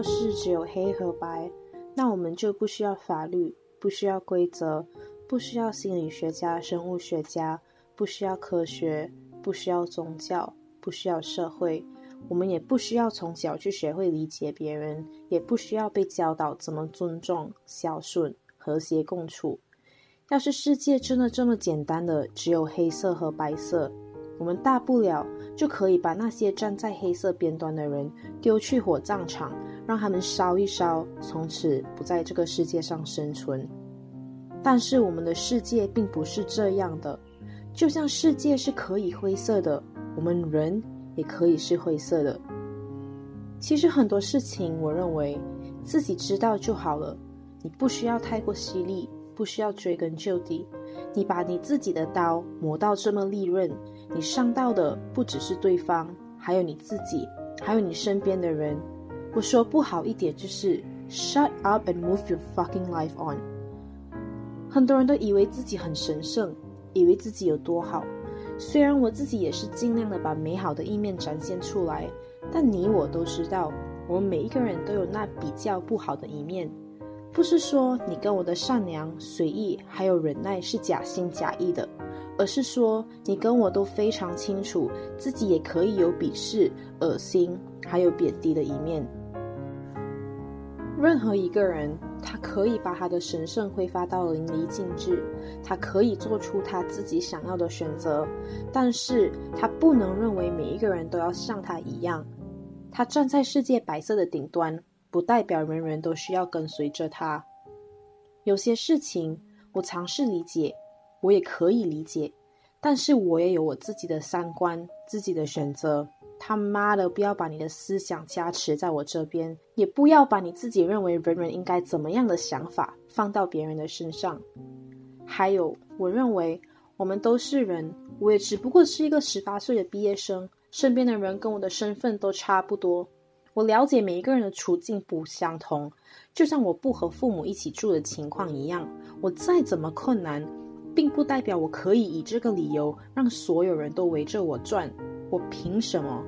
要是只有黑和白，那我们就不需要法律，不需要规则，不需要心理学家、生物学家，不需要科学，不需要宗教，不需要社会。我们也不需要从小去学会理解别人，也不需要被教导怎么尊重、孝顺、和谐共处。要是世界真的这么简单的只有黑色和白色，我们大不了就可以把那些站在黑色边端的人丢去火葬场，让他们烧一烧，从此不在这个世界上生存。但是我们的世界并不是这样的，就像世界是可以灰色的，我们人也可以是灰色的。其实很多事情，我认为自己知道就好了，你不需要太过犀利。不需要追根究底，你把你自己的刀磨到这么利刃，你伤到的不只是对方，还有你自己，还有你身边的人。我说不好一点就是，shut up and move your fucking life on。很多人都以为自己很神圣，以为自己有多好。虽然我自己也是尽量的把美好的一面展现出来，但你我都知道，我们每一个人都有那比较不好的一面。不是说你跟我的善良、随意还有忍耐是假心假意的，而是说你跟我都非常清楚，自己也可以有鄙视、恶心还有贬低的一面。任何一个人，他可以把他的神圣挥发到淋漓尽致，他可以做出他自己想要的选择，但是他不能认为每一个人都要像他一样，他站在世界白色的顶端。不代表人人都需要跟随着他。有些事情我尝试理解，我也可以理解，但是我也有我自己的三观、自己的选择。他妈的，不要把你的思想加持在我这边，也不要把你自己认为人人应该怎么样的想法放到别人的身上。还有，我认为我们都是人，我也只不过是一个十八岁的毕业生，身边的人跟我的身份都差不多。我了解每一个人的处境不相同，就像我不和父母一起住的情况一样。我再怎么困难，并不代表我可以以这个理由让所有人都围着我转。我凭什么？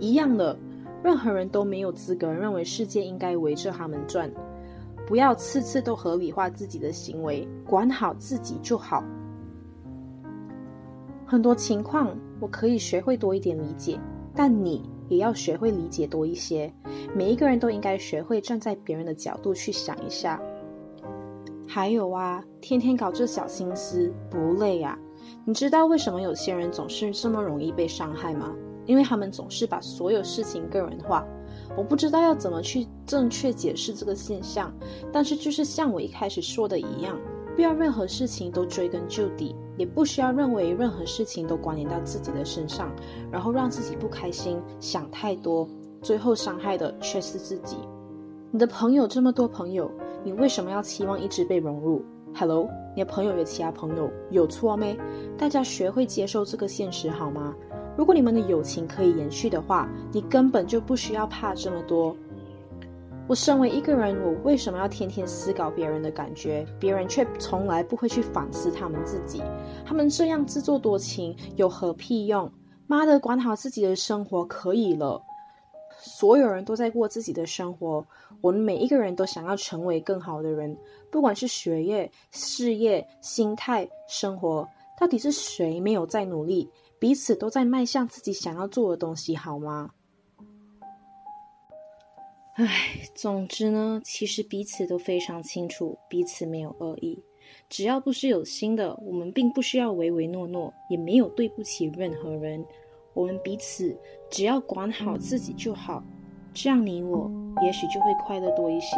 一样的，任何人都没有资格认为世界应该围着他们转。不要次次都合理化自己的行为，管好自己就好。很多情况，我可以学会多一点理解，但你。也要学会理解多一些，每一个人都应该学会站在别人的角度去想一下。还有啊，天天搞这小心思不累啊？你知道为什么有些人总是这么容易被伤害吗？因为他们总是把所有事情个人化。我不知道要怎么去正确解释这个现象，但是就是像我一开始说的一样。不要任何事情都追根究底，也不需要认为任何事情都关联到自己的身上，然后让自己不开心，想太多，最后伤害的却是自己。你的朋友这么多朋友，你为什么要期望一直被融入？Hello，你的朋友有其他朋友，有错没？大家学会接受这个现实好吗？如果你们的友情可以延续的话，你根本就不需要怕这么多。我身为一个人，我为什么要天天思考别人的感觉？别人却从来不会去反思他们自己。他们这样自作多情有何屁用？妈的，管好自己的生活可以了。所有人都在过自己的生活，我们每一个人都想要成为更好的人，不管是学业、事业、心态、生活，到底是谁没有在努力？彼此都在迈向自己想要做的东西，好吗？唉，总之呢，其实彼此都非常清楚，彼此没有恶意。只要不是有心的，我们并不需要唯唯诺诺，也没有对不起任何人。我们彼此只要管好自己就好，这样你我也许就会快乐多一些。